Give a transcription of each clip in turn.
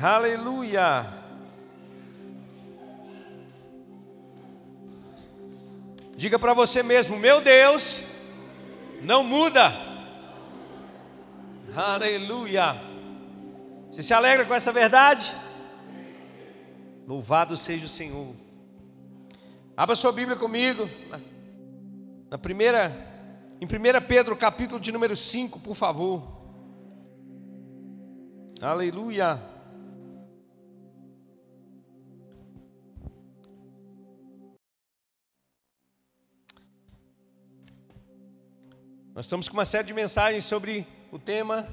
Aleluia. Diga para você mesmo, meu Deus não muda. Aleluia. Você se alegra com essa verdade? Louvado seja o Senhor. Abra sua Bíblia comigo. Na primeira, em 1 Pedro, capítulo de número 5, por favor. Aleluia. Nós estamos com uma série de mensagens sobre o tema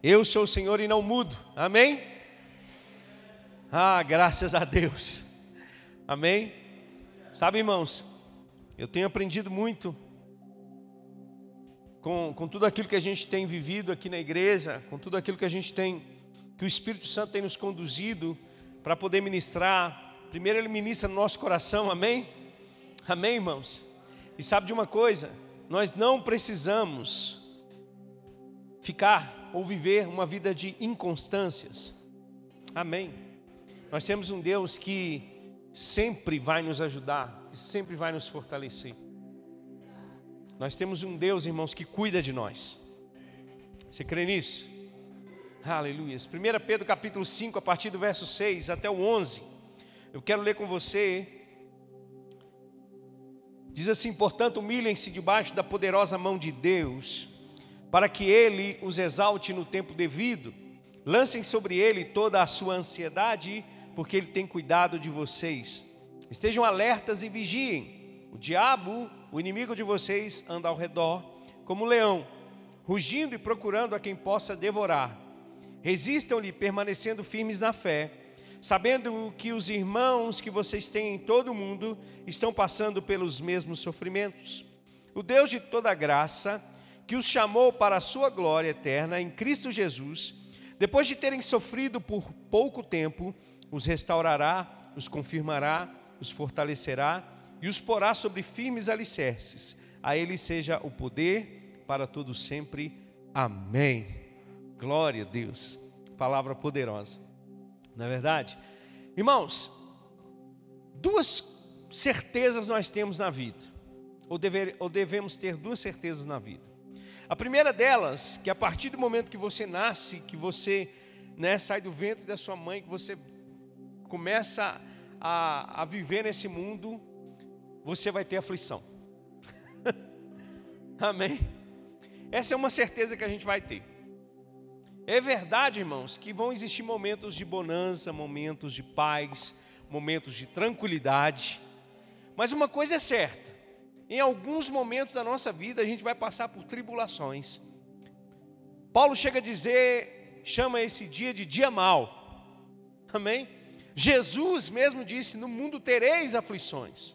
Eu sou o Senhor e não mudo. Amém? Ah, graças a Deus. Amém? Sabe, irmãos, eu tenho aprendido muito com, com tudo aquilo que a gente tem vivido aqui na igreja, com tudo aquilo que a gente tem, que o Espírito Santo tem nos conduzido para poder ministrar. Primeiro, Ele ministra no nosso coração, amém? Amém, irmãos? E sabe de uma coisa? Nós não precisamos ficar ou viver uma vida de inconstâncias. Amém. Nós temos um Deus que sempre vai nos ajudar, que sempre vai nos fortalecer. Nós temos um Deus, irmãos, que cuida de nós. Você crê nisso? Aleluia. 1 Pedro capítulo 5, a partir do verso 6 até o 11. Eu quero ler com você Diz assim: portanto, humilhem-se debaixo da poderosa mão de Deus, para que Ele os exalte no tempo devido. Lancem sobre Ele toda a sua ansiedade, porque Ele tem cuidado de vocês. Estejam alertas e vigiem. O diabo, o inimigo de vocês, anda ao redor, como um leão, rugindo e procurando a quem possa devorar. Resistam-lhe, permanecendo firmes na fé sabendo que os irmãos que vocês têm em todo o mundo estão passando pelos mesmos sofrimentos. O Deus de toda graça, que os chamou para a sua glória eterna em Cristo Jesus, depois de terem sofrido por pouco tempo, os restaurará, os confirmará, os fortalecerá e os porá sobre firmes alicerces. A Ele seja o poder para todos sempre. Amém. Glória a Deus. Palavra poderosa. Não é verdade? Irmãos, duas certezas nós temos na vida, ou, dever, ou devemos ter duas certezas na vida. A primeira delas, que a partir do momento que você nasce, que você né, sai do ventre da sua mãe, que você começa a, a viver nesse mundo, você vai ter aflição. Amém? Essa é uma certeza que a gente vai ter. É verdade, irmãos, que vão existir momentos de bonança, momentos de paz, momentos de tranquilidade. Mas uma coisa é certa: em alguns momentos da nossa vida a gente vai passar por tribulações. Paulo chega a dizer, chama esse dia de dia mal. Amém? Jesus mesmo disse: No mundo tereis aflições.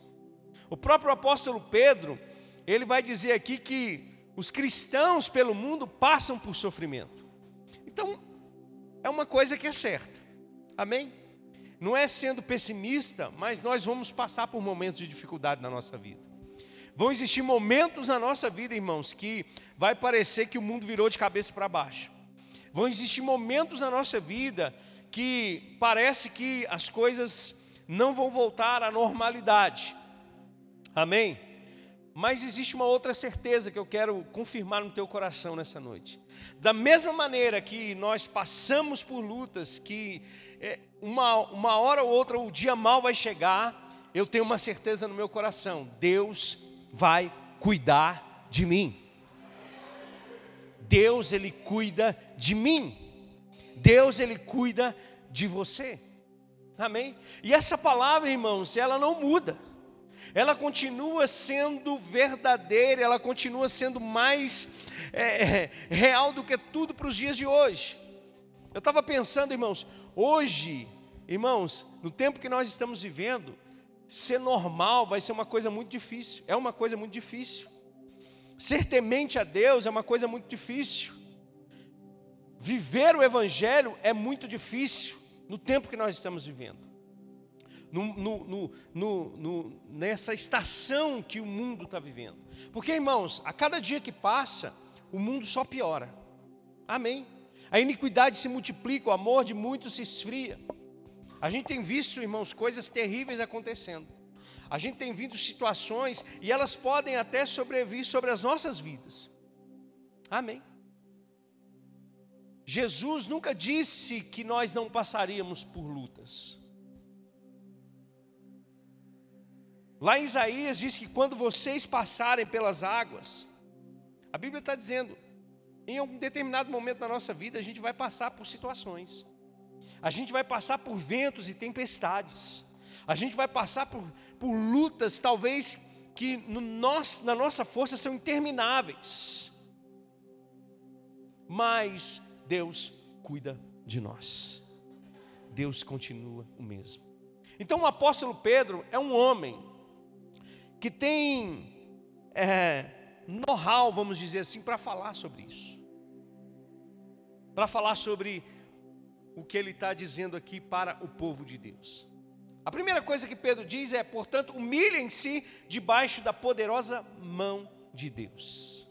O próprio apóstolo Pedro, ele vai dizer aqui que os cristãos pelo mundo passam por sofrimento. Então, é uma coisa que é certa. Amém? Não é sendo pessimista, mas nós vamos passar por momentos de dificuldade na nossa vida. Vão existir momentos na nossa vida, irmãos, que vai parecer que o mundo virou de cabeça para baixo. Vão existir momentos na nossa vida que parece que as coisas não vão voltar à normalidade. Amém? Mas existe uma outra certeza que eu quero confirmar no teu coração nessa noite. Da mesma maneira que nós passamos por lutas, que é, uma, uma hora ou outra o dia mal vai chegar, eu tenho uma certeza no meu coração: Deus vai cuidar de mim. Deus, Ele cuida de mim. Deus, Ele cuida de você. Amém? E essa palavra, irmãos, ela não muda ela continua sendo verdadeira, ela continua sendo mais é, é real do que tudo para os dias de hoje. Eu estava pensando, irmãos, hoje, irmãos, no tempo que nós estamos vivendo, ser normal vai ser uma coisa muito difícil, é uma coisa muito difícil. Ser temente a Deus é uma coisa muito difícil. Viver o Evangelho é muito difícil no tempo que nós estamos vivendo no, no, no, nessa estação que o mundo está vivendo. Porque, irmãos, a cada dia que passa, o mundo só piora. Amém. A iniquidade se multiplica, o amor de muitos se esfria. A gente tem visto, irmãos, coisas terríveis acontecendo. A gente tem visto situações e elas podem até sobrevir sobre as nossas vidas. Amém. Jesus nunca disse que nós não passaríamos por lutas. Lá em Isaías diz que quando vocês passarem pelas águas, a Bíblia está dizendo, em algum determinado momento da nossa vida, a gente vai passar por situações, a gente vai passar por ventos e tempestades, a gente vai passar por, por lutas, talvez que no nosso, na nossa força são intermináveis, mas Deus cuida de nós, Deus continua o mesmo. Então o apóstolo Pedro é um homem que tem é, know-how, vamos dizer assim, para falar sobre isso para falar sobre o que ele está dizendo aqui para o povo de Deus. A primeira coisa que Pedro diz é, portanto, humilhem-se debaixo da poderosa mão de Deus.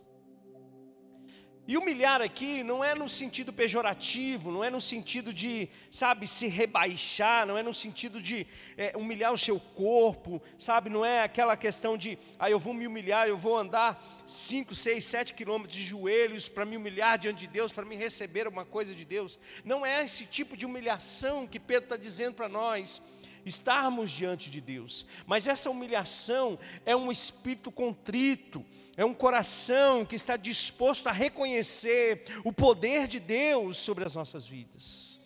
E humilhar aqui não é no sentido pejorativo, não é no sentido de, sabe, se rebaixar, não é no sentido de é, humilhar o seu corpo, sabe, não é aquela questão de, ah, eu vou me humilhar, eu vou andar 5, 6, 7 quilômetros de joelhos para me humilhar diante de Deus, para me receber alguma coisa de Deus. Não é esse tipo de humilhação que Pedro está dizendo para nós estarmos diante de Deus, mas essa humilhação é um espírito contrito, é um coração que está disposto a reconhecer o poder de Deus sobre as nossas vidas.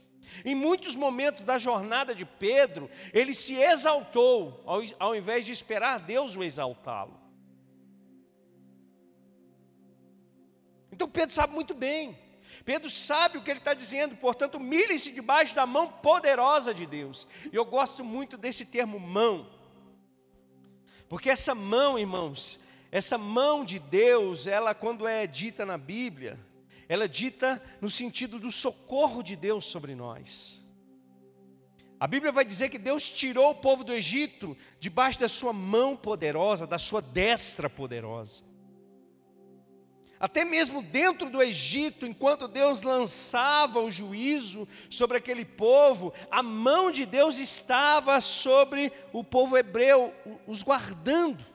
Em muitos momentos da jornada de Pedro, ele se exaltou, ao, ao invés de esperar Deus o exaltá-lo. Então Pedro sabe muito bem, Pedro sabe o que ele está dizendo, portanto, humilhe-se debaixo da mão poderosa de Deus. E eu gosto muito desse termo mão, porque essa mão, irmãos, essa mão de Deus, ela quando é dita na Bíblia, ela é dita no sentido do socorro de Deus sobre nós. A Bíblia vai dizer que Deus tirou o povo do Egito debaixo da sua mão poderosa, da sua destra poderosa. Até mesmo dentro do Egito, enquanto Deus lançava o juízo sobre aquele povo, a mão de Deus estava sobre o povo hebreu, os guardando.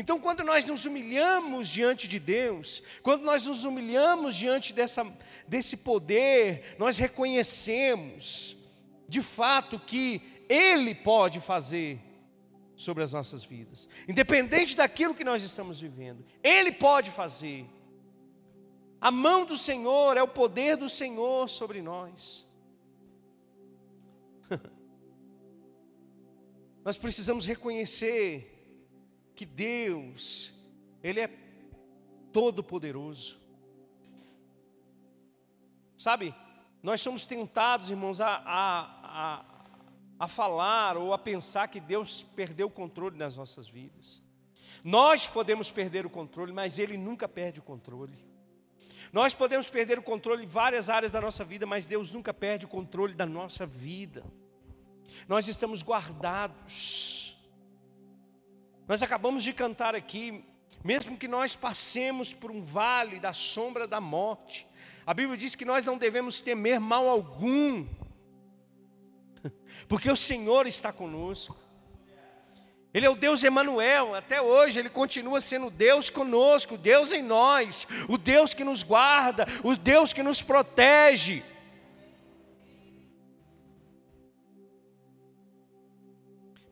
Então, quando nós nos humilhamos diante de Deus, quando nós nos humilhamos diante dessa, desse poder, nós reconhecemos, de fato, que Ele pode fazer sobre as nossas vidas, independente daquilo que nós estamos vivendo, Ele pode fazer. A mão do Senhor é o poder do Senhor sobre nós. nós precisamos reconhecer que Deus, Ele é todo-poderoso. Sabe, nós somos tentados, irmãos, a, a, a, a falar ou a pensar que Deus perdeu o controle das nossas vidas. Nós podemos perder o controle, mas Ele nunca perde o controle. Nós podemos perder o controle em várias áreas da nossa vida, mas Deus nunca perde o controle da nossa vida. Nós estamos guardados. Nós acabamos de cantar aqui, mesmo que nós passemos por um vale da sombra da morte, a Bíblia diz que nós não devemos temer mal algum, porque o Senhor está conosco. Ele é o Deus Emanuel, até hoje ele continua sendo Deus conosco, Deus em nós, o Deus que nos guarda, o Deus que nos protege.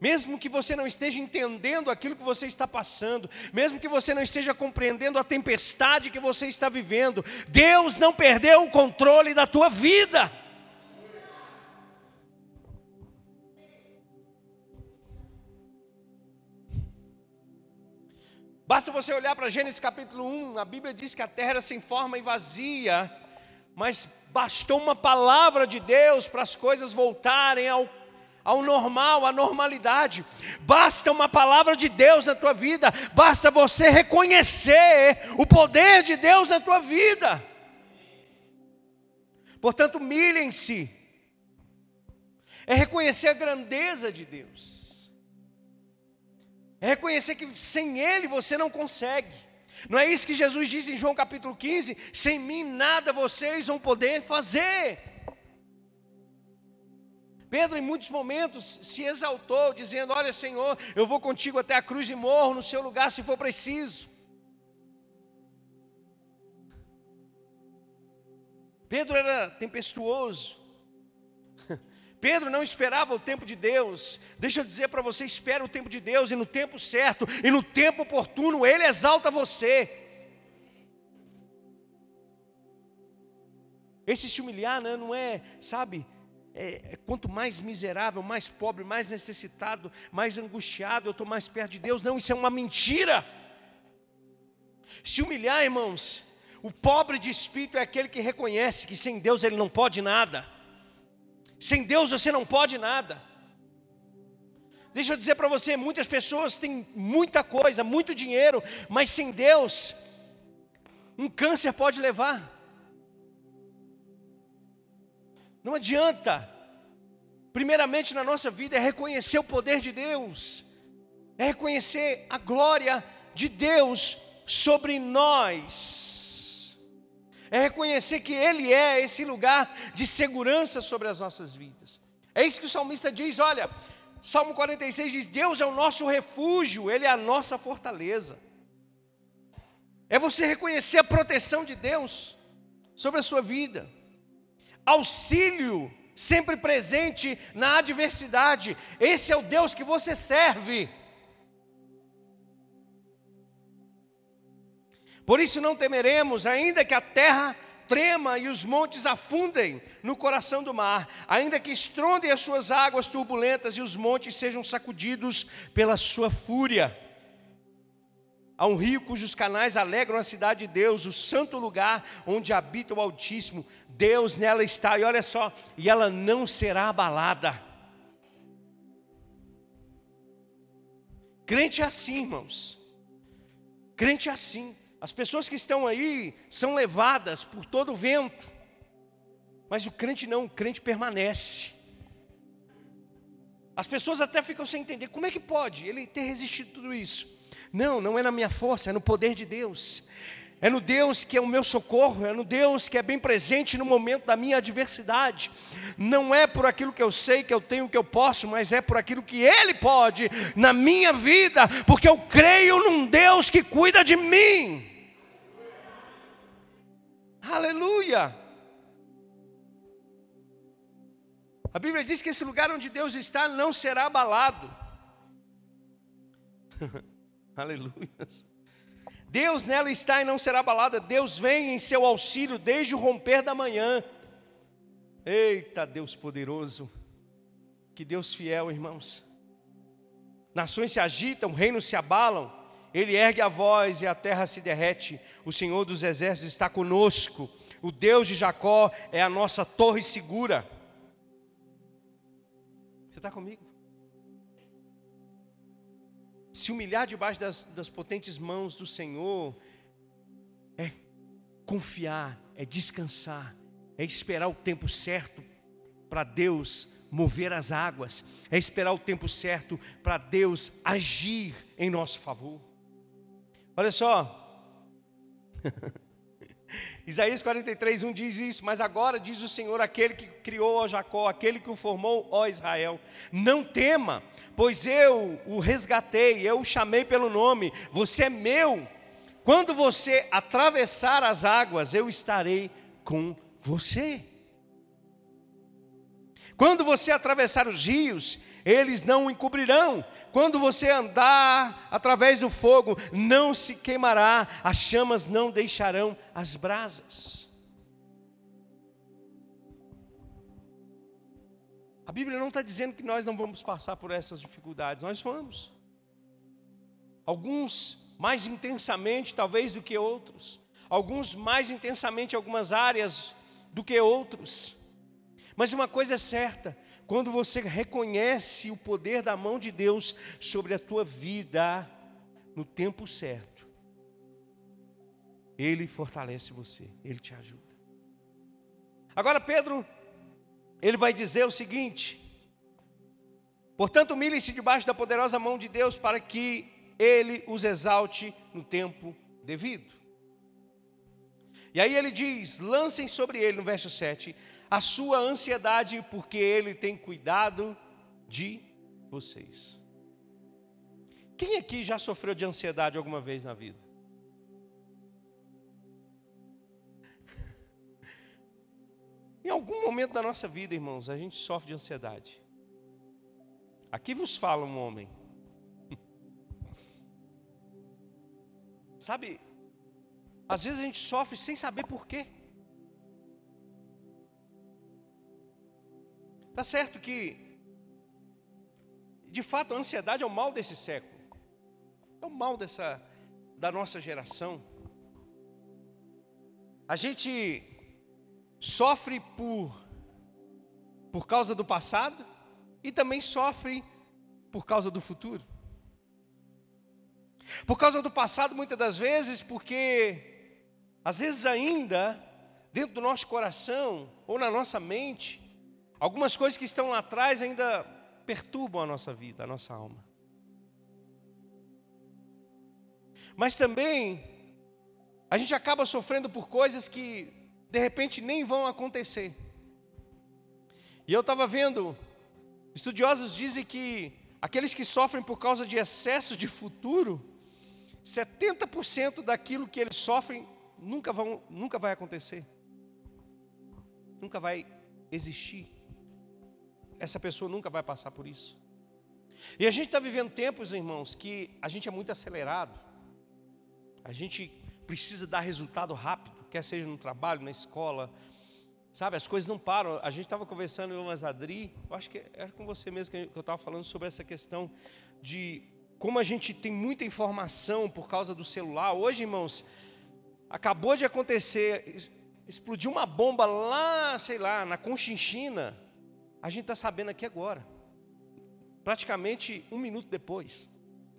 Mesmo que você não esteja entendendo aquilo que você está passando, mesmo que você não esteja compreendendo a tempestade que você está vivendo, Deus não perdeu o controle da tua vida. Basta você olhar para Gênesis capítulo 1, a Bíblia diz que a terra era sem forma e vazia, mas bastou uma palavra de Deus para as coisas voltarem ao ao normal, à normalidade. Basta uma palavra de Deus na tua vida, basta você reconhecer o poder de Deus na tua vida. Portanto, humilhem-se. É reconhecer a grandeza de Deus. É reconhecer que sem Ele você não consegue. Não é isso que Jesus disse em João capítulo 15? Sem mim nada vocês vão poder fazer. Pedro, em muitos momentos, se exaltou, dizendo: Olha, Senhor, eu vou contigo até a cruz e morro no seu lugar se for preciso. Pedro era tempestuoso. Pedro não esperava o tempo de Deus. Deixa eu dizer para você: espera o tempo de Deus, e no tempo certo, e no tempo oportuno, Ele exalta você. Esse se humilhar né, não é, sabe, é, é, quanto mais miserável, mais pobre, mais necessitado, mais angustiado, eu estou mais perto de Deus. Não, isso é uma mentira. Se humilhar, irmãos, o pobre de espírito é aquele que reconhece que sem Deus ele não pode nada. Sem Deus você não pode nada. Deixa eu dizer para você, muitas pessoas têm muita coisa, muito dinheiro, mas sem Deus, um câncer pode levar. Não adianta. Primeiramente na nossa vida é reconhecer o poder de Deus, é reconhecer a glória de Deus sobre nós, é reconhecer que Ele é esse lugar de segurança sobre as nossas vidas. É isso que o salmista diz: olha, Salmo 46 diz: Deus é o nosso refúgio, Ele é a nossa fortaleza. É você reconhecer a proteção de Deus sobre a sua vida auxílio sempre presente na adversidade. Esse é o Deus que você serve. Por isso não temeremos, ainda que a terra trema e os montes afundem no coração do mar, ainda que estrondem as suas águas turbulentas e os montes sejam sacudidos pela sua fúria. Há um rio cujos canais alegram a cidade de Deus, o santo lugar onde habita o Altíssimo. Deus nela está, e olha só, e ela não será abalada. Crente é assim, irmãos. Crente é assim. As pessoas que estão aí são levadas por todo o vento. Mas o crente não, o crente permanece. As pessoas até ficam sem entender como é que pode ele ter resistido tudo isso. Não, não é na minha força, é no poder de Deus. É no Deus que é o meu socorro, é no Deus que é bem presente no momento da minha adversidade. Não é por aquilo que eu sei, que eu tenho, que eu posso, mas é por aquilo que Ele pode na minha vida, porque eu creio num Deus que cuida de mim. Aleluia! A Bíblia diz que esse lugar onde Deus está não será abalado. Aleluia. Deus nela está e não será abalada. Deus vem em seu auxílio desde o romper da manhã. Eita Deus poderoso. Que Deus fiel, irmãos. Nações se agitam, reinos se abalam. Ele ergue a voz e a terra se derrete. O Senhor dos exércitos está conosco. O Deus de Jacó é a nossa torre segura. Você está comigo? Se humilhar debaixo das, das potentes mãos do Senhor, é confiar, é descansar, é esperar o tempo certo para Deus mover as águas, é esperar o tempo certo para Deus agir em nosso favor. Olha só, Isaías 43, 1 diz isso, mas agora diz o Senhor, aquele que criou a Jacó, aquele que o formou, ó Israel, não tema, pois eu o resgatei, eu o chamei pelo nome, você é meu. Quando você atravessar as águas, eu estarei com você. Quando você atravessar os rios, eles não o encobrirão. Quando você andar através do fogo, não se queimará, as chamas não deixarão as brasas. A Bíblia não está dizendo que nós não vamos passar por essas dificuldades, nós vamos. Alguns mais intensamente, talvez, do que outros. Alguns mais intensamente algumas áreas do que outros. Mas uma coisa é certa: quando você reconhece o poder da mão de Deus sobre a tua vida, no tempo certo, Ele fortalece você, Ele te ajuda. Agora, Pedro ele vai dizer o seguinte: portanto, humilhem-se debaixo da poderosa mão de Deus para que ele os exalte no tempo devido. E aí ele diz: lancem sobre ele, no verso 7, a sua ansiedade, porque ele tem cuidado de vocês. Quem aqui já sofreu de ansiedade alguma vez na vida? Em algum momento da nossa vida, irmãos, a gente sofre de ansiedade. Aqui vos fala um homem. Sabe, às vezes a gente sofre sem saber por quê. Tá certo que, de fato, a ansiedade é o mal desse século, é o mal dessa da nossa geração. A gente sofre por por causa do passado e também sofre por causa do futuro. Por causa do passado, muitas das vezes, porque às vezes ainda dentro do nosso coração ou na nossa mente, algumas coisas que estão lá atrás ainda perturbam a nossa vida, a nossa alma. Mas também a gente acaba sofrendo por coisas que de repente nem vão acontecer. E eu estava vendo, estudiosos dizem que aqueles que sofrem por causa de excesso de futuro, 70% daquilo que eles sofrem nunca, vão, nunca vai acontecer, nunca vai existir. Essa pessoa nunca vai passar por isso. E a gente está vivendo tempos, irmãos, que a gente é muito acelerado, a gente precisa dar resultado rápido quer seja no trabalho, na escola, sabe, as coisas não param. A gente estava conversando, eu e Adri, eu acho que era com você mesmo que eu estava falando sobre essa questão de como a gente tem muita informação por causa do celular. Hoje, irmãos, acabou de acontecer, explodiu uma bomba lá, sei lá, na Conchinchina. A gente está sabendo aqui agora, praticamente um minuto depois,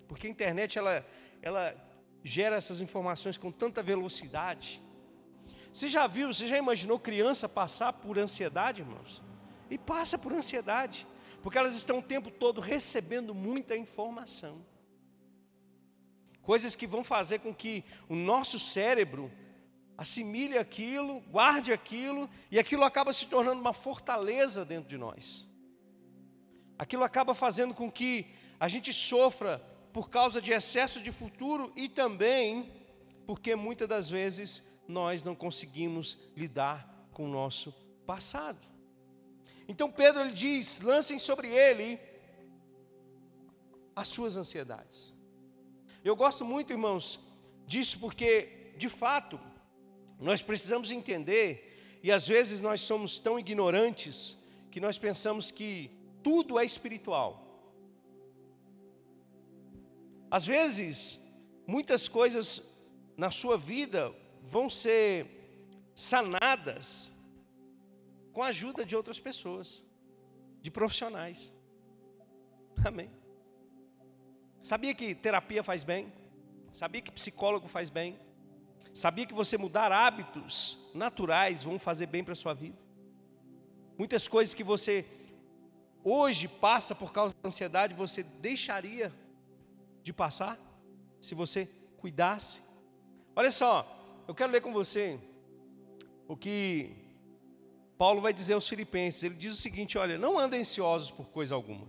porque a internet ela, ela gera essas informações com tanta velocidade. Você já viu, você já imaginou criança passar por ansiedade, irmãos? E passa por ansiedade, porque elas estão o tempo todo recebendo muita informação. Coisas que vão fazer com que o nosso cérebro assimile aquilo, guarde aquilo, e aquilo acaba se tornando uma fortaleza dentro de nós. Aquilo acaba fazendo com que a gente sofra por causa de excesso de futuro e também porque muitas das vezes nós não conseguimos lidar com o nosso passado. Então Pedro ele diz: lancem sobre ele as suas ansiedades. Eu gosto muito, irmãos, disso porque, de fato, nós precisamos entender, e às vezes nós somos tão ignorantes que nós pensamos que tudo é espiritual. Às vezes, muitas coisas na sua vida vão ser sanadas com a ajuda de outras pessoas, de profissionais. Amém. Sabia que terapia faz bem? Sabia que psicólogo faz bem? Sabia que você mudar hábitos naturais vão fazer bem para a sua vida? Muitas coisas que você hoje passa por causa da ansiedade, você deixaria de passar se você cuidasse. Olha só, eu quero ler com você o que Paulo vai dizer aos filipenses. Ele diz o seguinte: olha, não andem ansiosos por coisa alguma.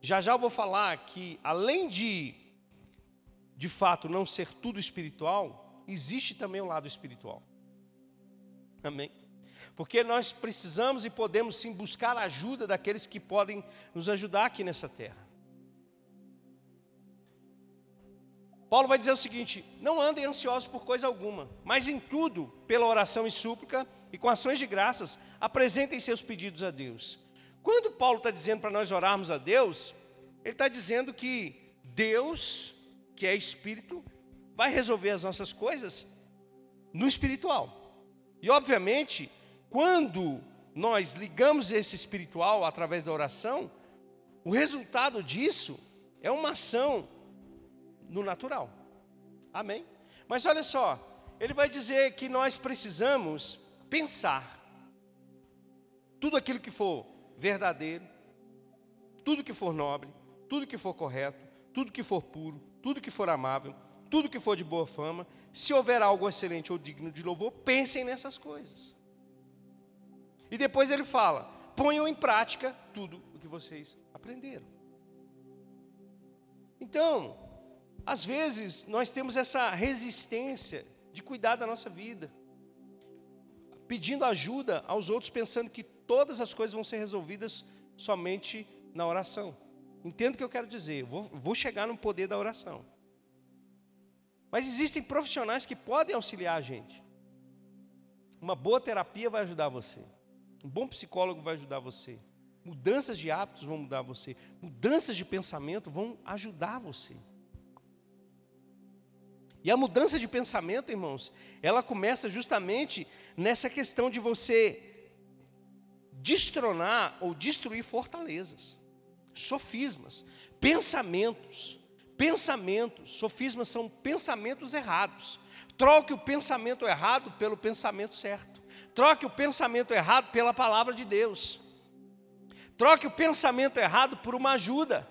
Já já eu vou falar que, além de, de fato, não ser tudo espiritual, existe também o um lado espiritual. Amém? Porque nós precisamos e podemos sim buscar a ajuda daqueles que podem nos ajudar aqui nessa terra. Paulo vai dizer o seguinte: não andem ansiosos por coisa alguma, mas em tudo, pela oração e súplica e com ações de graças, apresentem seus pedidos a Deus. Quando Paulo está dizendo para nós orarmos a Deus, ele está dizendo que Deus, que é Espírito, vai resolver as nossas coisas no espiritual. E obviamente, quando nós ligamos esse espiritual através da oração, o resultado disso é uma ação no natural. Amém? Mas olha só, ele vai dizer que nós precisamos pensar tudo aquilo que for verdadeiro, tudo que for nobre, tudo que for correto, tudo que for puro, tudo que for amável, tudo que for de boa fama, se houver algo excelente ou digno de louvor, pensem nessas coisas. E depois ele fala: ponham em prática tudo o que vocês aprenderam. Então, às vezes, nós temos essa resistência de cuidar da nossa vida, pedindo ajuda aos outros, pensando que todas as coisas vão ser resolvidas somente na oração. Entendo o que eu quero dizer, vou, vou chegar no poder da oração. Mas existem profissionais que podem auxiliar a gente. Uma boa terapia vai ajudar você. Um bom psicólogo vai ajudar você. Mudanças de hábitos vão mudar você. Mudanças de pensamento vão ajudar você. E a mudança de pensamento, irmãos, ela começa justamente nessa questão de você destronar ou destruir fortalezas, sofismas, pensamentos. Pensamentos, sofismas são pensamentos errados. Troque o pensamento errado pelo pensamento certo. Troque o pensamento errado pela palavra de Deus. Troque o pensamento errado por uma ajuda.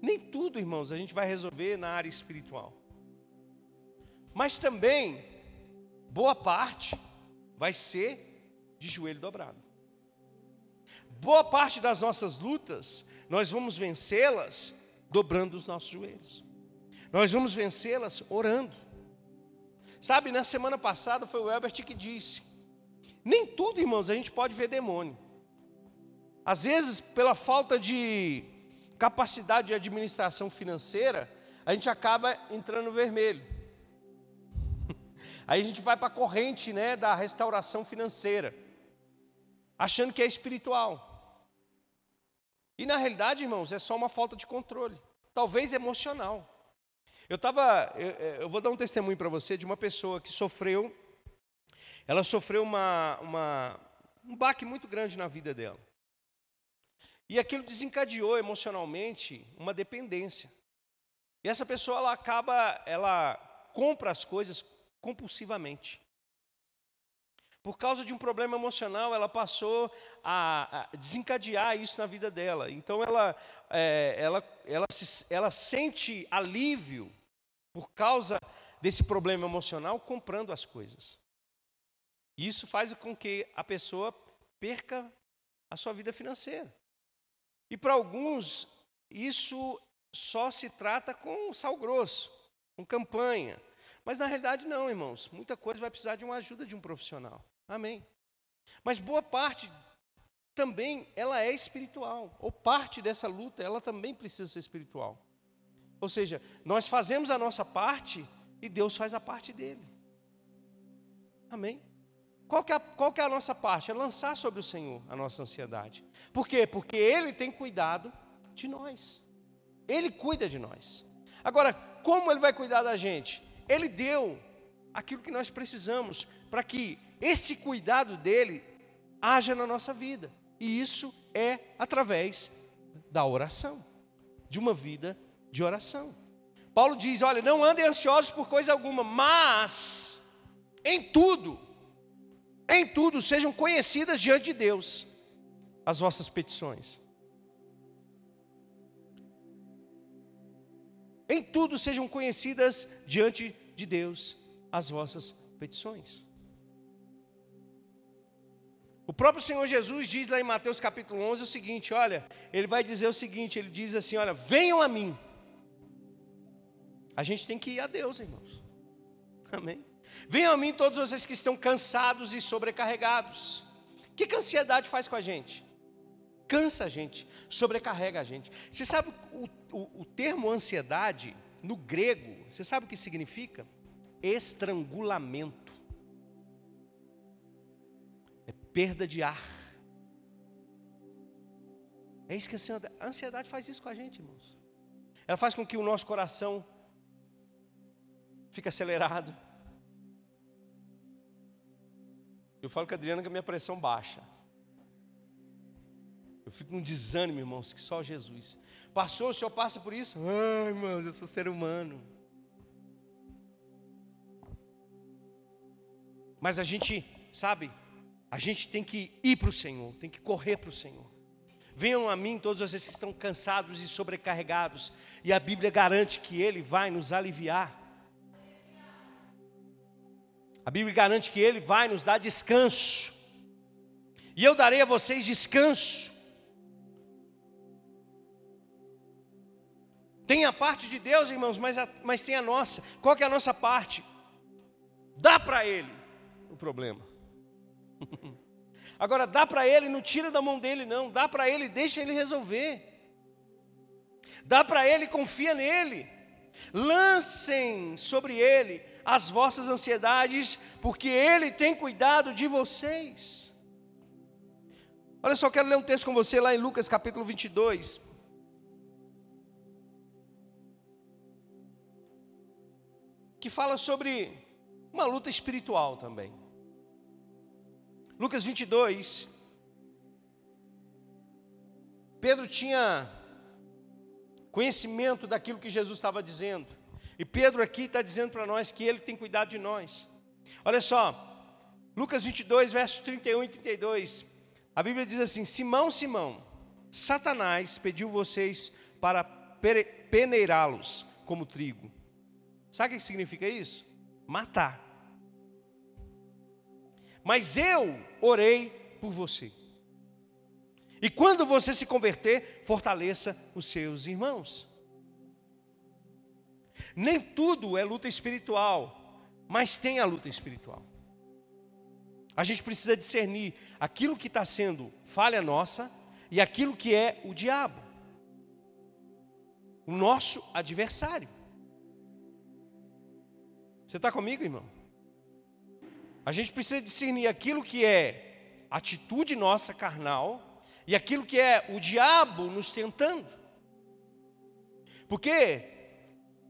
Nem tudo, irmãos, a gente vai resolver na área espiritual. Mas também, boa parte vai ser de joelho dobrado. Boa parte das nossas lutas, nós vamos vencê-las dobrando os nossos joelhos. Nós vamos vencê-las orando. Sabe, na semana passada foi o Elbert que disse: nem tudo, irmãos, a gente pode ver demônio. Às vezes, pela falta de capacidade de administração financeira, a gente acaba entrando no vermelho. Aí a gente vai para a corrente né, da restauração financeira, achando que é espiritual. E na realidade, irmãos, é só uma falta de controle, talvez emocional. Eu estava, eu, eu, vou dar um testemunho para você de uma pessoa que sofreu, ela sofreu uma, uma, um baque muito grande na vida dela. E aquilo desencadeou emocionalmente uma dependência. E essa pessoa ela acaba, ela compra as coisas compulsivamente. Por causa de um problema emocional, ela passou a, desencadear isso na vida dela. Então ela, é, ela, ela, se, ela sente alívio por causa desse problema emocional comprando as coisas. Isso faz com que a pessoa perca a sua vida financeira. E para alguns, isso só se trata com sal grosso, com campanha. Mas na realidade, não, irmãos. Muita coisa vai precisar de uma ajuda de um profissional. Amém. Mas boa parte também ela é espiritual, ou parte dessa luta, ela também precisa ser espiritual. Ou seja, nós fazemos a nossa parte e Deus faz a parte dele. Amém? Qual que, é, qual que é a nossa parte? É lançar sobre o Senhor a nossa ansiedade. Por quê? Porque Ele tem cuidado de nós. Ele cuida de nós. Agora, como Ele vai cuidar da gente? Ele deu aquilo que nós precisamos para que esse cuidado dele haja na nossa vida. E isso é através da oração, de uma vida de oração. Paulo diz: olha, não andem ansiosos por coisa alguma, mas em tudo, em tudo sejam conhecidas diante de Deus as vossas petições. Em tudo sejam conhecidas diante de Deus as vossas petições. O próprio Senhor Jesus diz lá em Mateus capítulo 11 o seguinte: olha, ele vai dizer o seguinte: ele diz assim: olha, venham a mim. A gente tem que ir a Deus, irmãos. Amém. Venham a mim todos vocês que estão cansados e sobrecarregados. O que, que a ansiedade faz com a gente? Cansa a gente, sobrecarrega a gente. Você sabe o, o, o termo ansiedade, no grego, você sabe o que significa? Estrangulamento. Perda de ar. É isso que a ansiedade, faz isso com a gente, irmãos. Ela faz com que o nosso coração fique acelerado Eu falo com a Adriana que a minha pressão baixa. Eu fico um desânimo, irmãos, que só Jesus. Passou, o senhor passa por isso? Ai, irmãos, eu sou ser humano. Mas a gente, sabe, a gente tem que ir para o Senhor, tem que correr para o Senhor. Venham a mim todos vocês que estão cansados e sobrecarregados, e a Bíblia garante que Ele vai nos aliviar. A Bíblia garante que Ele vai nos dar descanso. E eu darei a vocês descanso. Tem a parte de Deus, irmãos, mas, a, mas tem a nossa. Qual que é a nossa parte? Dá para Ele o problema. Agora, dá para Ele, não tira da mão dele, não. Dá para Ele, deixa Ele resolver. Dá para Ele, confia nele. Lancem sobre Ele as vossas ansiedades, porque Ele tem cuidado de vocês. Olha só, quero ler um texto com você lá em Lucas capítulo 22. que fala sobre uma luta espiritual também. Lucas 22. Pedro tinha conhecimento daquilo que Jesus estava dizendo. E Pedro aqui está dizendo para nós que ele tem cuidado de nós. Olha só, Lucas 22, versos 31 e 32. A Bíblia diz assim: Simão, Simão, Satanás pediu vocês para peneirá-los como trigo. Sabe o que significa isso? Matar. Mas eu orei por você. E quando você se converter, fortaleça os seus irmãos. Nem tudo é luta espiritual, mas tem a luta espiritual. A gente precisa discernir aquilo que está sendo falha nossa e aquilo que é o diabo, o nosso adversário. Você está comigo, irmão? A gente precisa discernir aquilo que é atitude nossa carnal e aquilo que é o diabo nos tentando. Porque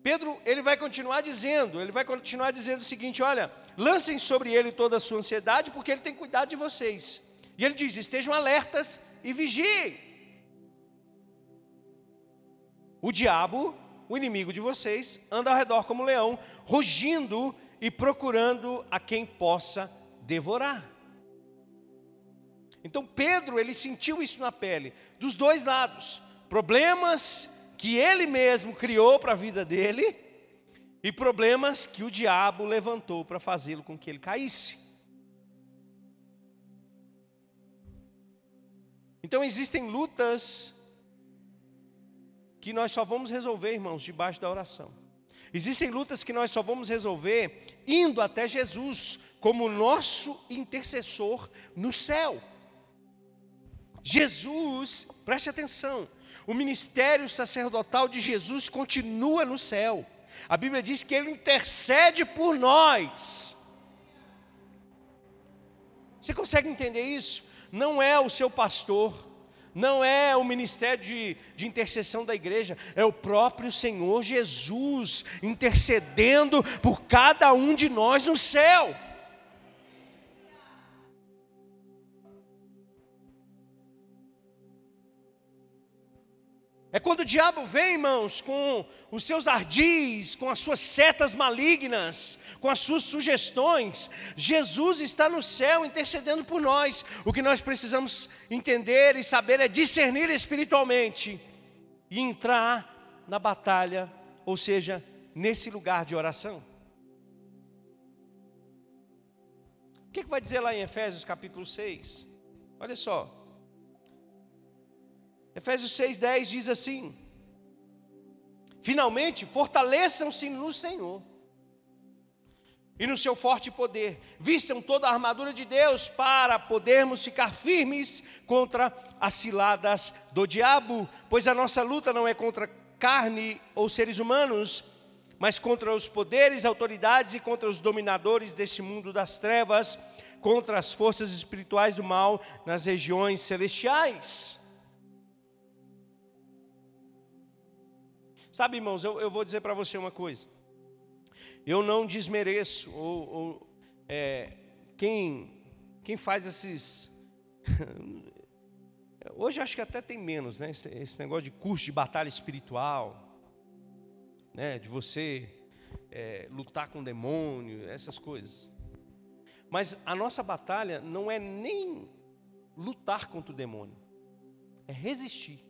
Pedro, ele vai continuar dizendo, ele vai continuar dizendo o seguinte: olha, lancem sobre ele toda a sua ansiedade, porque ele tem cuidado de vocês. E ele diz: estejam alertas e vigiem. O diabo o inimigo de vocês, anda ao redor como um leão, rugindo e procurando a quem possa devorar. Então Pedro, ele sentiu isso na pele, dos dois lados, problemas que ele mesmo criou para a vida dele e problemas que o diabo levantou para fazê-lo com que ele caísse. Então existem lutas que nós só vamos resolver, irmãos, debaixo da oração. Existem lutas que nós só vamos resolver indo até Jesus como nosso intercessor no céu. Jesus, preste atenção, o ministério sacerdotal de Jesus continua no céu. A Bíblia diz que ele intercede por nós. Você consegue entender isso? Não é o seu pastor, não é o ministério de, de intercessão da igreja, é o próprio Senhor Jesus intercedendo por cada um de nós no céu. É quando o diabo vem, irmãos, com os seus ardis, com as suas setas malignas, com as suas sugestões. Jesus está no céu intercedendo por nós. O que nós precisamos entender e saber é discernir espiritualmente e entrar na batalha, ou seja, nesse lugar de oração. O que, que vai dizer lá em Efésios capítulo 6? Olha só. Efésios 6,10 diz assim: Finalmente, fortaleçam-se no Senhor e no seu forte poder, vistam toda a armadura de Deus para podermos ficar firmes contra as ciladas do diabo, pois a nossa luta não é contra carne ou seres humanos, mas contra os poderes, autoridades e contra os dominadores deste mundo das trevas, contra as forças espirituais do mal nas regiões celestiais. Sabe, irmãos, eu, eu vou dizer para você uma coisa. Eu não desmereço ou, ou é, quem, quem faz esses. Hoje acho que até tem menos, né? Esse, esse, negócio de curso de batalha espiritual, né? De você é, lutar com o demônio, essas coisas. Mas a nossa batalha não é nem lutar contra o demônio. é resistir.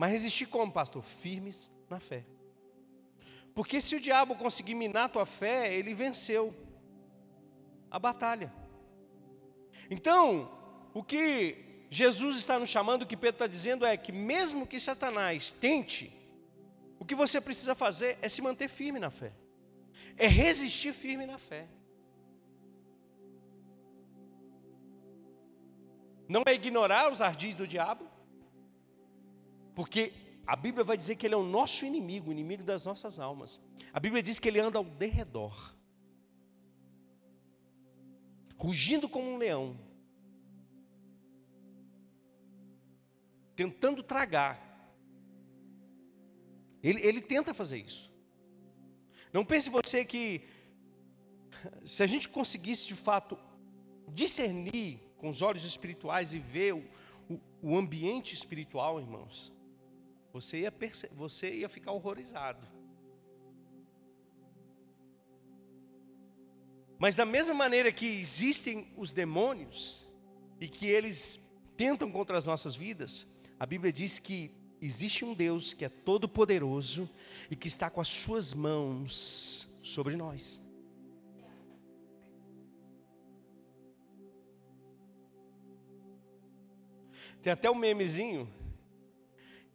Mas resistir como, pastor? Firmes na fé. Porque se o diabo conseguir minar a tua fé, ele venceu a batalha. Então, o que Jesus está nos chamando, o que Pedro está dizendo é que, mesmo que Satanás tente, o que você precisa fazer é se manter firme na fé, é resistir firme na fé. Não é ignorar os ardis do diabo, porque a Bíblia vai dizer que ele é o nosso inimigo, o inimigo das nossas almas. A Bíblia diz que ele anda ao derredor, rugindo como um leão, tentando tragar. Ele, ele tenta fazer isso. Não pense você que, se a gente conseguisse de fato discernir com os olhos espirituais e ver o, o, o ambiente espiritual, irmãos, você ia, você ia ficar horrorizado. Mas da mesma maneira que existem os demônios e que eles tentam contra as nossas vidas, a Bíblia diz que existe um Deus que é todo poderoso e que está com as suas mãos sobre nós. Tem até um memezinho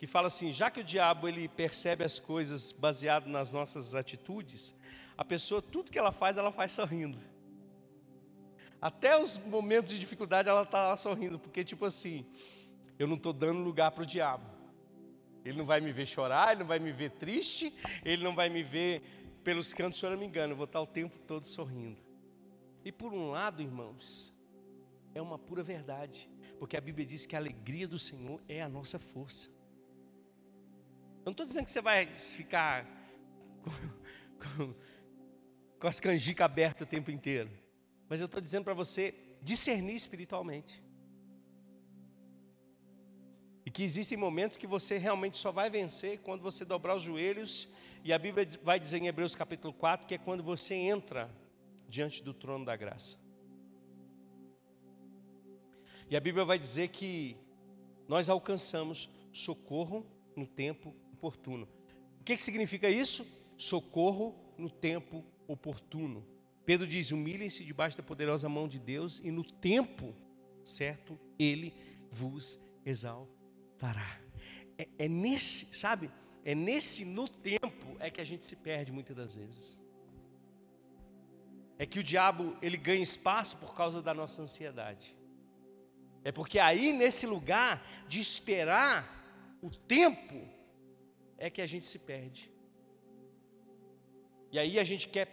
que fala assim: já que o diabo ele percebe as coisas baseado nas nossas atitudes, a pessoa tudo que ela faz ela faz sorrindo. Até os momentos de dificuldade ela está lá sorrindo, porque tipo assim, eu não estou dando lugar para o diabo. Ele não vai me ver chorar, ele não vai me ver triste, ele não vai me ver pelos cantos, se eu não me engano, eu vou estar o tempo todo sorrindo. E por um lado, irmãos, é uma pura verdade. Porque a Bíblia diz que a alegria do Senhor é a nossa força. Eu não estou dizendo que você vai ficar com, com, com as canjicas abertas o tempo inteiro. Mas eu estou dizendo para você discernir espiritualmente. E que existem momentos que você realmente só vai vencer quando você dobrar os joelhos. E a Bíblia vai dizer em Hebreus capítulo 4 que é quando você entra diante do trono da graça. E a Bíblia vai dizer que nós alcançamos socorro no tempo oportuno. O que, que significa isso? Socorro no tempo oportuno. Pedro diz: humilhem-se debaixo da poderosa mão de Deus, e no tempo certo ele vos exaltará. É, é nesse, sabe? É nesse no tempo é que a gente se perde muitas das vezes. É que o diabo ele ganha espaço por causa da nossa ansiedade. É porque aí, nesse lugar de esperar o tempo, é que a gente se perde. E aí a gente quer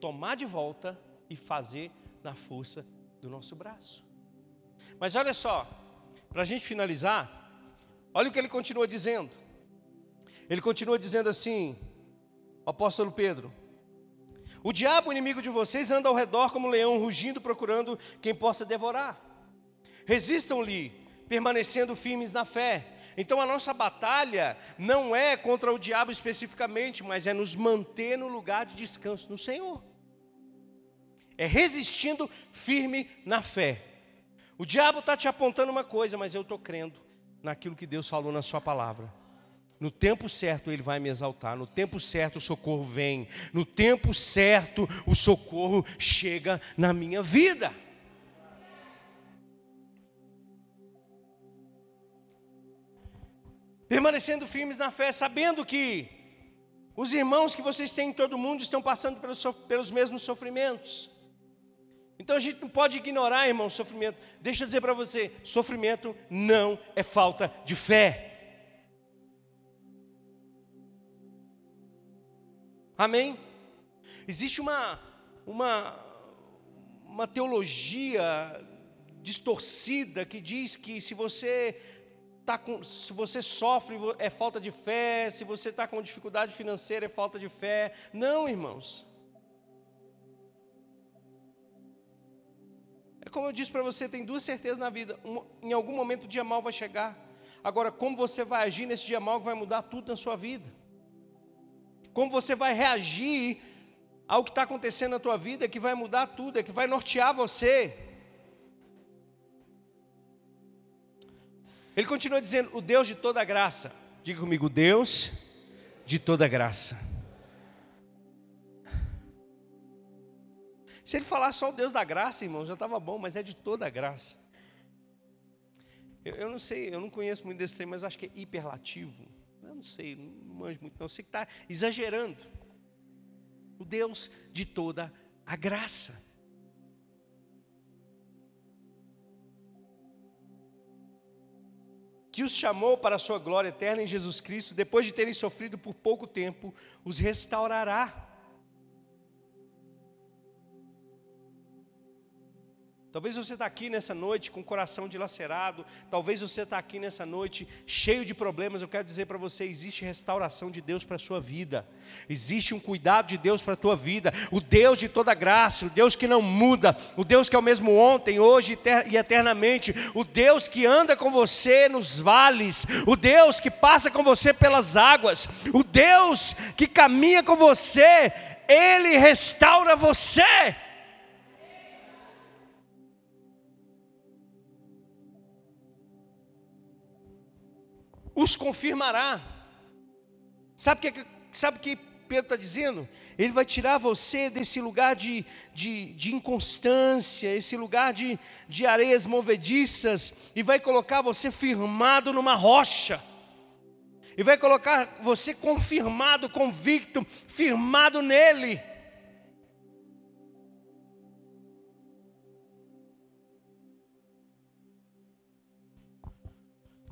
tomar de volta e fazer na força do nosso braço. Mas olha só, para a gente finalizar, olha o que ele continua dizendo. Ele continua dizendo assim, apóstolo Pedro: O diabo, inimigo de vocês, anda ao redor como um leão rugindo, procurando quem possa devorar. Resistam-lhe, permanecendo firmes na fé. Então a nossa batalha não é contra o diabo especificamente, mas é nos manter no lugar de descanso no Senhor. É resistindo firme na fé. O diabo está te apontando uma coisa, mas eu estou crendo naquilo que Deus falou na Sua palavra. No tempo certo ele vai me exaltar, no tempo certo o socorro vem, no tempo certo o socorro chega na minha vida. Permanecendo firmes na fé, sabendo que os irmãos que vocês têm em todo mundo estão passando pelos, pelos mesmos sofrimentos. Então a gente não pode ignorar, irmão, o sofrimento. Deixa eu dizer para você: sofrimento não é falta de fé. Amém? Existe uma, uma, uma teologia distorcida que diz que se você tá com, se você sofre é falta de fé, se você está com dificuldade financeira é falta de fé. Não, irmãos. É como eu disse para você, tem duas certezas na vida. Um, em algum momento o dia mal vai chegar. Agora, como você vai agir nesse dia mal que vai mudar tudo na sua vida? Como você vai reagir ao que está acontecendo na tua vida, é que vai mudar tudo, é que vai nortear você. Ele continua dizendo: o Deus de toda graça. Diga comigo, Deus de toda graça. Se ele falar só o Deus da graça, irmão, já estava bom, mas é de toda graça. Eu, eu, não sei, eu não conheço muito desse tema, mas acho que é hiperlativo. Eu não sei, não manjo muito, não. Eu sei que está exagerando. O Deus de toda a graça. Que os chamou para a sua glória eterna em Jesus Cristo, depois de terem sofrido por pouco tempo, os restaurará Talvez você está aqui nessa noite com o coração dilacerado, talvez você está aqui nessa noite cheio de problemas. Eu quero dizer para você: existe restauração de Deus para a sua vida, existe um cuidado de Deus para a tua vida. O Deus de toda graça, o Deus que não muda, o Deus que é o mesmo ontem, hoje e eternamente, o Deus que anda com você nos vales, o Deus que passa com você pelas águas, o Deus que caminha com você, Ele restaura você. Os confirmará. Sabe o que, sabe que Pedro está dizendo? Ele vai tirar você desse lugar de, de, de inconstância, esse lugar de, de areias movediças, e vai colocar você firmado numa rocha. E vai colocar você confirmado, convicto, firmado nele.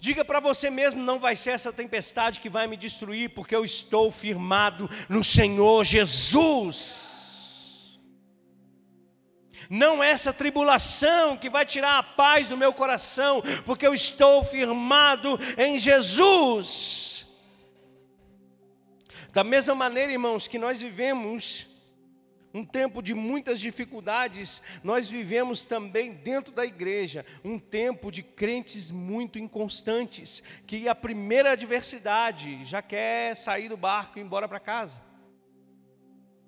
Diga para você mesmo: não vai ser essa tempestade que vai me destruir, porque eu estou firmado no Senhor Jesus. Não é essa tribulação que vai tirar a paz do meu coração, porque eu estou firmado em Jesus. Da mesma maneira, irmãos, que nós vivemos um tempo de muitas dificuldades, nós vivemos também dentro da igreja um tempo de crentes muito inconstantes, que a primeira adversidade já quer sair do barco e ir embora para casa.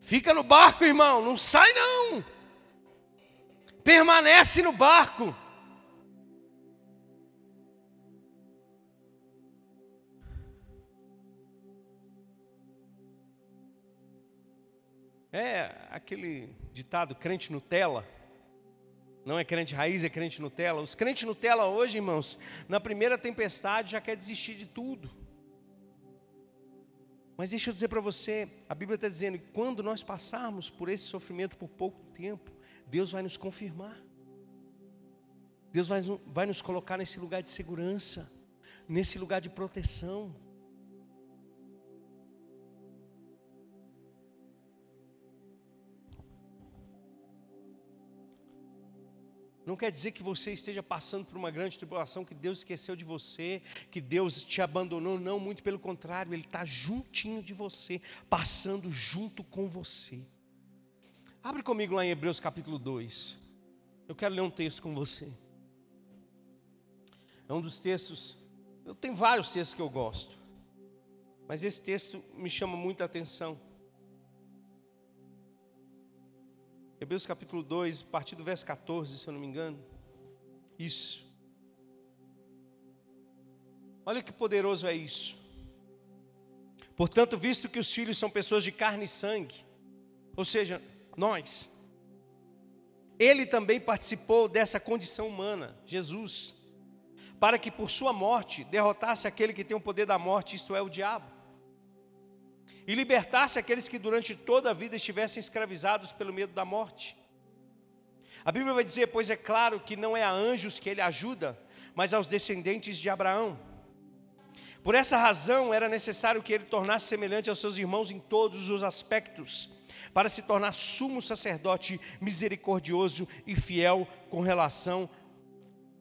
Fica no barco, irmão, não sai não. Permanece no barco. É aquele ditado crente Nutella. Não é crente raiz, é crente Nutella. Os crentes Nutella hoje, irmãos, na primeira tempestade já quer desistir de tudo. Mas deixa eu dizer para você, a Bíblia está dizendo que quando nós passarmos por esse sofrimento por pouco tempo, Deus vai nos confirmar. Deus vai, vai nos colocar nesse lugar de segurança, nesse lugar de proteção. Não quer dizer que você esteja passando por uma grande tribulação, que Deus esqueceu de você, que Deus te abandonou. Não, muito pelo contrário, Ele está juntinho de você, passando junto com você. Abre comigo lá em Hebreus capítulo 2. Eu quero ler um texto com você. É um dos textos, eu tenho vários textos que eu gosto, mas esse texto me chama muita atenção. Hebreus capítulo 2, a partir do verso 14, se eu não me engano. Isso. Olha que poderoso é isso. Portanto, visto que os filhos são pessoas de carne e sangue, ou seja, nós, ele também participou dessa condição humana, Jesus, para que por sua morte derrotasse aquele que tem o poder da morte, isto é, o diabo e libertasse aqueles que durante toda a vida estivessem escravizados pelo medo da morte. A Bíblia vai dizer: Pois é claro que não é a anjos que ele ajuda, mas aos descendentes de Abraão. Por essa razão era necessário que ele tornasse semelhante aos seus irmãos em todos os aspectos, para se tornar sumo sacerdote misericordioso e fiel com relação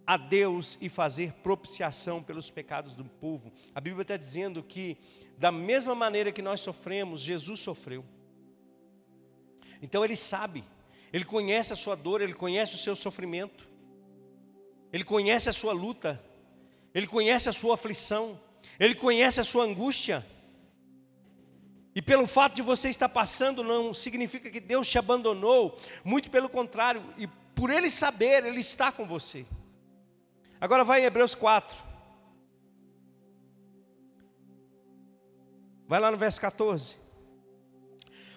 a Deus e fazer propiciação pelos pecados do povo. A Bíblia está dizendo que da mesma maneira que nós sofremos, Jesus sofreu. Então ele sabe, ele conhece a sua dor, ele conhece o seu sofrimento, ele conhece a sua luta, ele conhece a sua aflição, ele conhece a sua angústia. E pelo fato de você estar passando, não significa que Deus te abandonou, muito pelo contrário, e por ele saber, ele está com você. Agora vai em Hebreus 4. Vai lá no verso 14.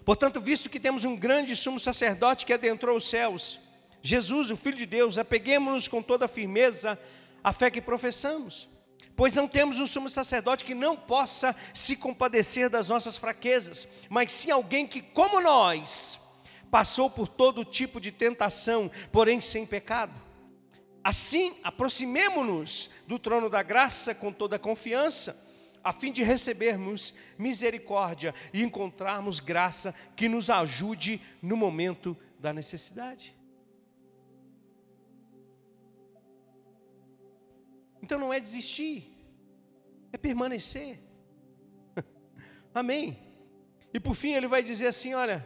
Portanto, visto que temos um grande sumo sacerdote que adentrou os céus, Jesus, o Filho de Deus, apeguemos-nos com toda a firmeza à fé que professamos, pois não temos um sumo sacerdote que não possa se compadecer das nossas fraquezas, mas sim alguém que, como nós, passou por todo tipo de tentação, porém sem pecado. Assim, aproximemo-nos do trono da graça com toda confiança, a fim de recebermos misericórdia e encontrarmos graça que nos ajude no momento da necessidade. Então não é desistir, é permanecer. Amém. E por fim ele vai dizer assim: olha,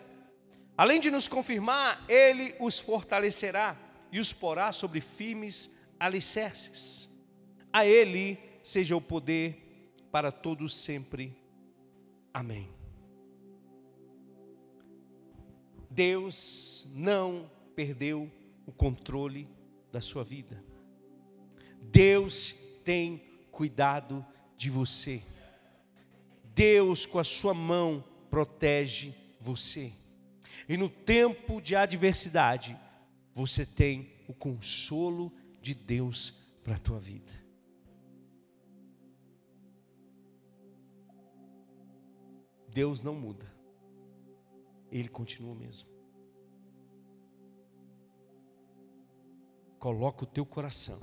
além de nos confirmar, ele os fortalecerá e os porá sobre firmes alicerces. A ele seja o poder para todos sempre. Amém. Deus não perdeu o controle da sua vida. Deus tem cuidado de você. Deus, com a sua mão, protege você. E no tempo de adversidade, você tem o consolo de Deus para a tua vida. Deus não muda, Ele continua mesmo. Coloca o teu coração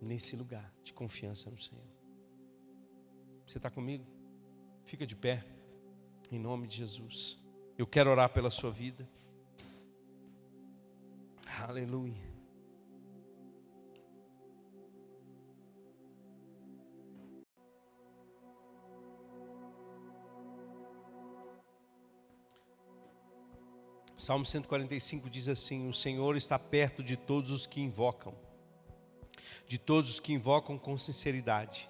nesse lugar de confiança no Senhor. Você está comigo? Fica de pé, em nome de Jesus. Eu quero orar pela sua vida. Aleluia. Salmo 145 diz assim: O Senhor está perto de todos os que invocam de todos os que invocam com sinceridade.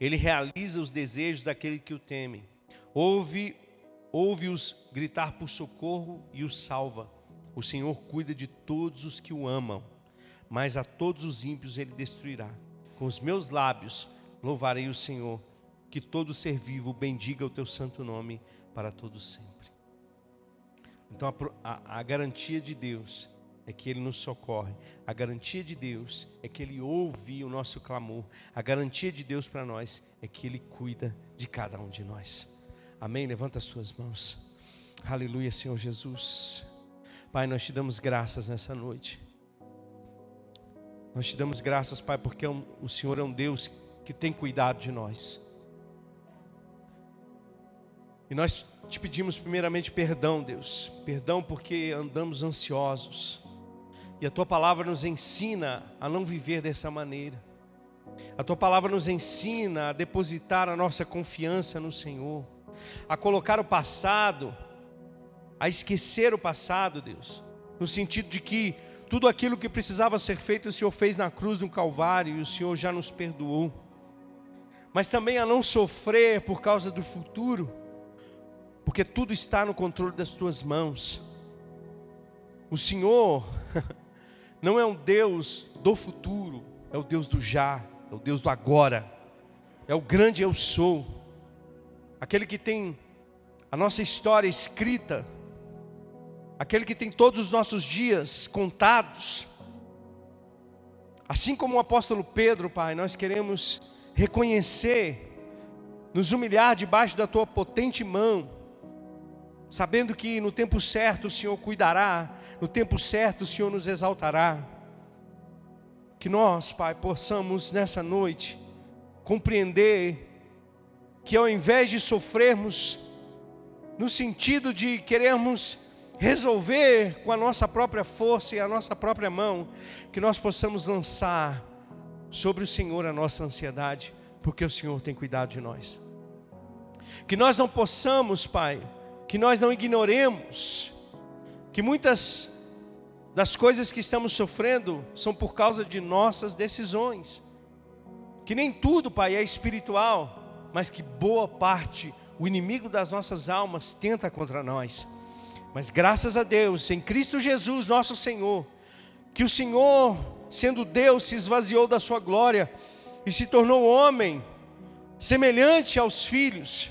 Ele realiza os desejos daquele que o teme. Ouve, ouve-os gritar por socorro e os salva. O Senhor cuida de todos os que o amam, mas a todos os ímpios ele destruirá. Com os meus lábios louvarei o Senhor, que todo ser vivo bendiga o teu santo nome para todos sempre. Então a, a, a garantia de Deus é que Ele nos socorre. A garantia de Deus é que Ele ouve o nosso clamor. A garantia de Deus para nós é que Ele cuida de cada um de nós. Amém? Levanta as suas mãos. Aleluia, Senhor Jesus. Pai, nós te damos graças nessa noite. Nós te damos graças, Pai, porque é o Senhor é um Deus que tem cuidado de nós. E nós te pedimos primeiramente perdão, Deus. Perdão porque andamos ansiosos. E a tua palavra nos ensina a não viver dessa maneira. A tua palavra nos ensina a depositar a nossa confiança no Senhor, a colocar o passado, a esquecer o passado, Deus, no sentido de que tudo aquilo que precisava ser feito o Senhor fez na cruz do Calvário e o Senhor já nos perdoou. Mas também a não sofrer por causa do futuro, porque tudo está no controle das tuas mãos. O Senhor não é um Deus do futuro, é o Deus do já, é o Deus do agora, é o grande eu sou, aquele que tem a nossa história escrita, aquele que tem todos os nossos dias contados. Assim como o apóstolo Pedro, Pai, nós queremos reconhecer, nos humilhar debaixo da tua potente mão, sabendo que no tempo certo o Senhor cuidará, no tempo certo o Senhor nos exaltará. Que nós, Pai, possamos nessa noite compreender que ao invés de sofrermos no sentido de querermos resolver com a nossa própria força e a nossa própria mão, que nós possamos lançar sobre o Senhor a nossa ansiedade, porque o Senhor tem cuidado de nós. Que nós não possamos, Pai, que nós não ignoremos que muitas das coisas que estamos sofrendo são por causa de nossas decisões. Que nem tudo, Pai, é espiritual, mas que boa parte o inimigo das nossas almas tenta contra nós. Mas graças a Deus, em Cristo Jesus, nosso Senhor, que o Senhor, sendo Deus, se esvaziou da sua glória e se tornou homem semelhante aos filhos,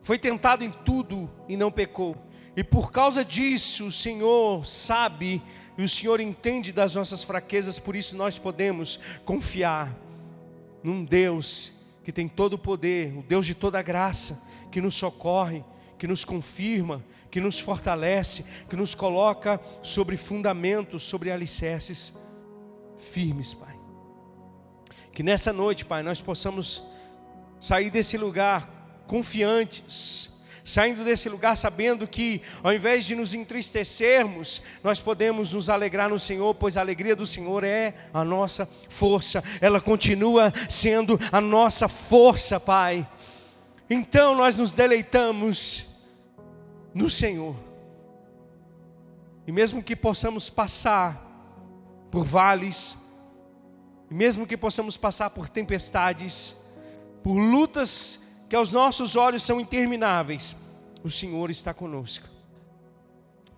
foi tentado em tudo e não pecou. E por causa disso, o Senhor sabe e o Senhor entende das nossas fraquezas, por isso nós podemos confiar num Deus que tem todo o poder, o Deus de toda graça, que nos socorre, que nos confirma, que nos fortalece, que nos coloca sobre fundamentos, sobre alicerces firmes, Pai. Que nessa noite, Pai, nós possamos sair desse lugar confiantes, saindo desse lugar sabendo que, ao invés de nos entristecermos, nós podemos nos alegrar no Senhor, pois a alegria do Senhor é a nossa força, ela continua sendo a nossa força, Pai. Então nós nos deleitamos no Senhor, e mesmo que possamos passar por vales, mesmo que possamos passar por tempestades, por lutas que aos nossos olhos são intermináveis, o Senhor está conosco.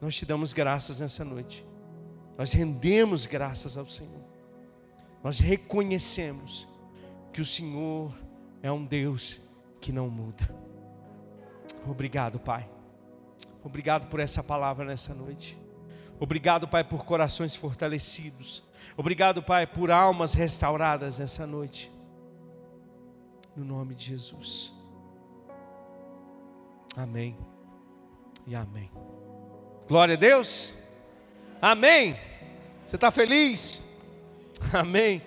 Nós te damos graças nessa noite. Nós rendemos graças ao Senhor. Nós reconhecemos que o Senhor é um Deus que não muda. Obrigado, Pai. Obrigado por essa palavra nessa noite. Obrigado, Pai, por corações fortalecidos. Obrigado, Pai, por almas restauradas nessa noite. No nome de Jesus. Amém e amém. Glória a Deus. Amém. Você está feliz? Amém.